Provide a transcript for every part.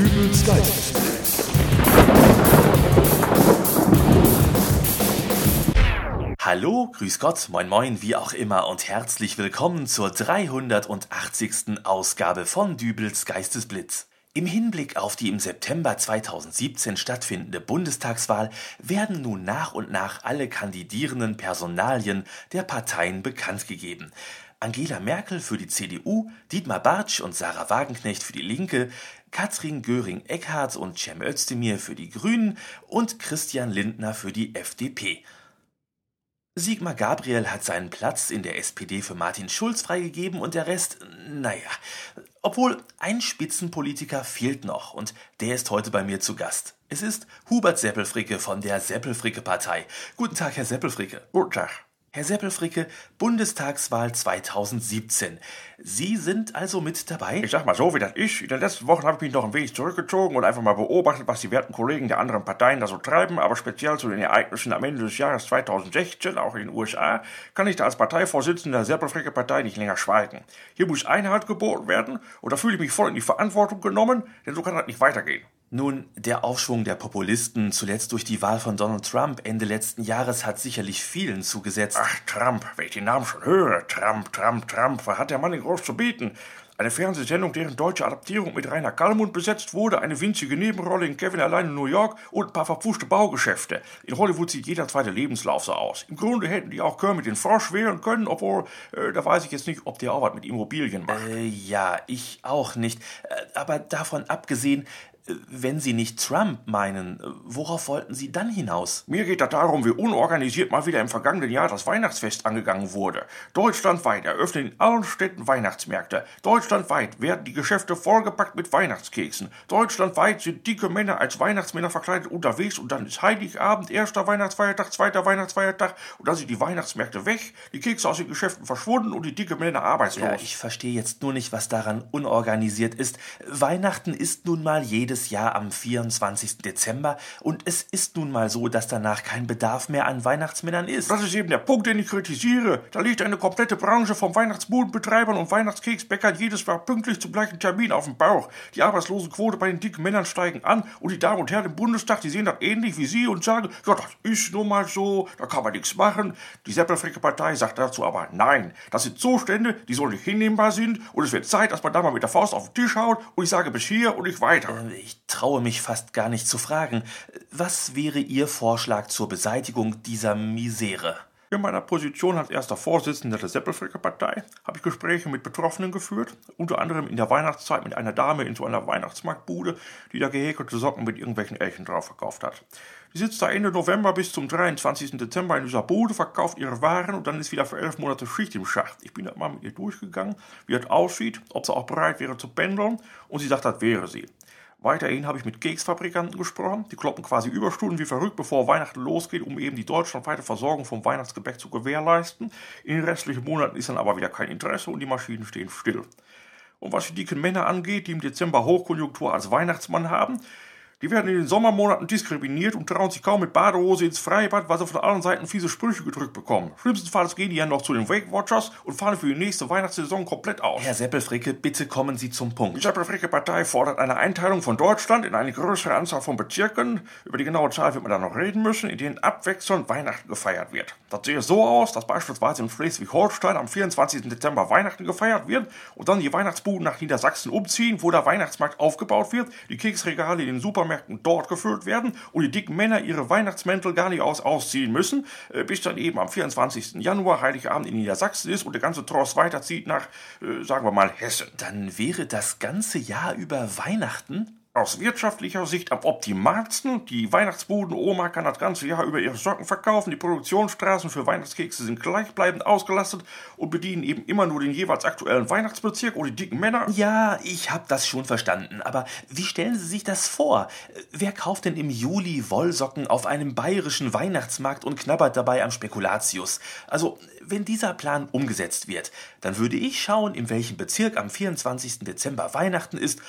Dübels Geistesblitz. Hallo, grüß Gott, moin moin, wie auch immer und herzlich willkommen zur 380. Ausgabe von Dübels Geistesblitz. Im Hinblick auf die im September 2017 stattfindende Bundestagswahl werden nun nach und nach alle kandidierenden Personalien der Parteien bekannt gegeben. Angela Merkel für die CDU, Dietmar Bartsch und Sarah Wagenknecht für die Linke, Katrin Göring-Eckardt und Cem Özdemir für die Grünen und Christian Lindner für die FDP. Sigmar Gabriel hat seinen Platz in der SPD für Martin Schulz freigegeben und der Rest, naja. Obwohl ein Spitzenpolitiker fehlt noch und der ist heute bei mir zu Gast. Es ist Hubert Seppelfricke von der Seppelfricke-Partei. Guten Tag, Herr Seppelfricke. Guten Tag. Herr Seppelfricke, Bundestagswahl 2017. Sie sind also mit dabei? Ich sag mal so, wie das ist. In den letzten Wochen habe ich mich noch ein wenig zurückgezogen und einfach mal beobachtet, was die werten Kollegen der anderen Parteien da so treiben. Aber speziell zu den Ereignissen am Ende des Jahres 2016, auch in den USA, kann ich da als Parteivorsitzender der Seppelfricke Partei nicht länger schweigen. Hier muss Einhalt geboten werden und da fühle ich mich voll in die Verantwortung genommen, denn so kann das nicht weitergehen. Nun, der Aufschwung der Populisten, zuletzt durch die Wahl von Donald Trump Ende letzten Jahres, hat sicherlich vielen zugesetzt. Ach, Trump, wenn ich den Namen schon höre. Trump, Trump, Trump, was hat der Mann denn groß zu bieten? Eine Fernsehsendung, deren deutsche Adaptierung mit Rainer Kallmund besetzt wurde, eine winzige Nebenrolle in Kevin allein in New York und ein paar verpfuschte Baugeschäfte. In Hollywood sieht jeder zweite Lebenslauf so aus. Im Grunde hätten die auch Kermit den Frosch wählen können, obwohl, äh, da weiß ich jetzt nicht, ob der auch was mit Immobilien macht. Äh, ja, ich auch nicht. Äh, aber davon abgesehen, wenn Sie nicht Trump meinen, worauf wollten Sie dann hinaus? Mir geht es darum, wie unorganisiert mal wieder im vergangenen Jahr das Weihnachtsfest angegangen wurde. Deutschlandweit eröffnen in allen Städten Weihnachtsmärkte. Deutschlandweit werden die Geschäfte vollgepackt mit Weihnachtskeksen. Deutschlandweit sind dicke Männer als Weihnachtsmänner verkleidet unterwegs und dann ist Heiligabend, erster Weihnachtsfeiertag, zweiter Weihnachtsfeiertag und dann sind die Weihnachtsmärkte weg, die Kekse aus den Geschäften verschwunden und die dicke Männer arbeitslos. Ja, ich verstehe jetzt nur nicht, was daran unorganisiert ist. Weihnachten ist nun mal jedes jedes Jahr am 24. Dezember und es ist nun mal so, dass danach kein Bedarf mehr an Weihnachtsmännern ist. Das ist eben der Punkt, den ich kritisiere. Da liegt eine komplette Branche von Weihnachtsbudenbetreibern und Weihnachtskeksbäckern jedes Jahr pünktlich zum gleichen Termin auf dem Bauch. Die Arbeitslosenquote bei den dicken Männern steigen an und die Damen und Herren im Bundestag, die sehen das ähnlich wie Sie und sagen, ja, das ist nun mal so, da kann man nichts machen. Die Seppelfricke Partei sagt dazu aber nein. Das sind Zustände, die so nicht hinnehmbar sind und es wird Zeit, dass man da mal mit der Faust auf den Tisch haut und ich sage bis hier und nicht weiter. Ich traue mich fast gar nicht zu fragen. Was wäre Ihr Vorschlag zur Beseitigung dieser Misere? In meiner Position als erster Vorsitzender der Seppelfricker Partei habe ich Gespräche mit Betroffenen geführt, unter anderem in der Weihnachtszeit mit einer Dame in so einer Weihnachtsmarktbude, die da gehäkelte Socken mit irgendwelchen Elchen drauf verkauft hat. Die sitzt da Ende November bis zum 23. Dezember in dieser Bude, verkauft ihre Waren und dann ist wieder für elf Monate Schicht im Schacht. Ich bin da mal mit ihr durchgegangen, wie das aussieht, ob sie auch bereit wäre zu pendeln und sie sagt, das wäre sie. Weiterhin habe ich mit Keksfabrikanten gesprochen. Die kloppen quasi Überstunden wie verrückt, bevor Weihnachten losgeht, um eben die deutschlandweite Versorgung vom Weihnachtsgebäck zu gewährleisten. In den restlichen Monaten ist dann aber wieder kein Interesse und die Maschinen stehen still. Und was die dicken Männer angeht, die im Dezember Hochkonjunktur als Weihnachtsmann haben, die werden in den Sommermonaten diskriminiert und trauen sich kaum mit Badehose ins Freibad, weil sie von allen Seiten fiese Sprüche gedrückt bekommen. Schlimmstenfalls gehen die ja noch zu den Wake Watchers und fahren für die nächste Weihnachtssaison komplett aus. Herr Seppelfricke, bitte kommen Sie zum Punkt. Die Seppelfricke-Partei fordert eine Einteilung von Deutschland in eine größere Anzahl von Bezirken. Über die genaue Zahl wird man dann noch reden müssen, in denen abwechselnd Weihnachten gefeiert wird. Das sehe so aus, dass beispielsweise in Schleswig-Holstein am 24. Dezember Weihnachten gefeiert wird und dann die Weihnachtsbuden nach Niedersachsen umziehen, wo der Weihnachtsmarkt aufgebaut wird, die Keksregale in den Supermärkten Supermärkten dort gefüllt werden und die dicken Männer ihre Weihnachtsmäntel gar nicht aus ausziehen müssen, äh, bis dann eben am 24. Januar Heiligabend in Niedersachsen ist und der ganze Tross weiterzieht nach, äh, sagen wir mal, Hessen. Dann wäre das ganze Jahr über Weihnachten? Aus wirtschaftlicher Sicht am optimalsten. Die Weihnachtsbuden Oma kann das ganze Jahr über ihre Socken verkaufen. Die Produktionsstraßen für Weihnachtskekse sind gleichbleibend ausgelastet und bedienen eben immer nur den jeweils aktuellen Weihnachtsbezirk oder die dicken Männer. Ja, ich hab das schon verstanden. Aber wie stellen Sie sich das vor? Wer kauft denn im Juli Wollsocken auf einem bayerischen Weihnachtsmarkt und knabbert dabei am Spekulatius? Also, wenn dieser Plan umgesetzt wird, dann würde ich schauen, in welchem Bezirk am 24. Dezember Weihnachten ist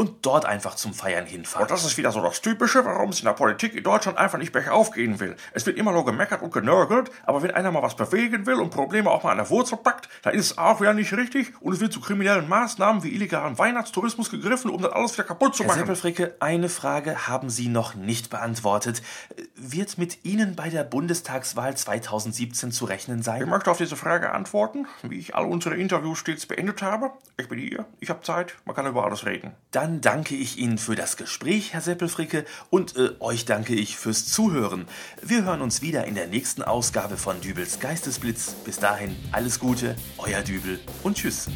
und dort einfach zum Feiern hinfahren. Und das ist wieder so das Typische, warum es in der Politik in Deutschland einfach nicht bergauf gehen will. Es wird immer nur gemeckert und genörgelt, aber wenn einer mal was bewegen will und Probleme auch mal an der Wurzel packt, dann ist es auch wieder nicht richtig und es wird zu kriminellen Maßnahmen wie illegalen Weihnachtstourismus gegriffen, um das alles wieder kaputt zu Herr machen. Seppelfricke, eine Frage haben Sie noch nicht beantwortet. Wird mit Ihnen bei der Bundestagswahl 2017 zu rechnen Ich sein? möchte auf diese Frage antworten, wie ich all unsere Interviews stets beendet habe. Ich bin hier, ich habe Zeit, man kann über alles reden. Dann danke ich Ihnen für das Gespräch, Herr Seppelfricke, und äh, euch danke ich fürs Zuhören. Wir hören uns wieder in der nächsten Ausgabe von Dübels Geistesblitz. Bis dahin alles Gute, euer Dübel und tschüss.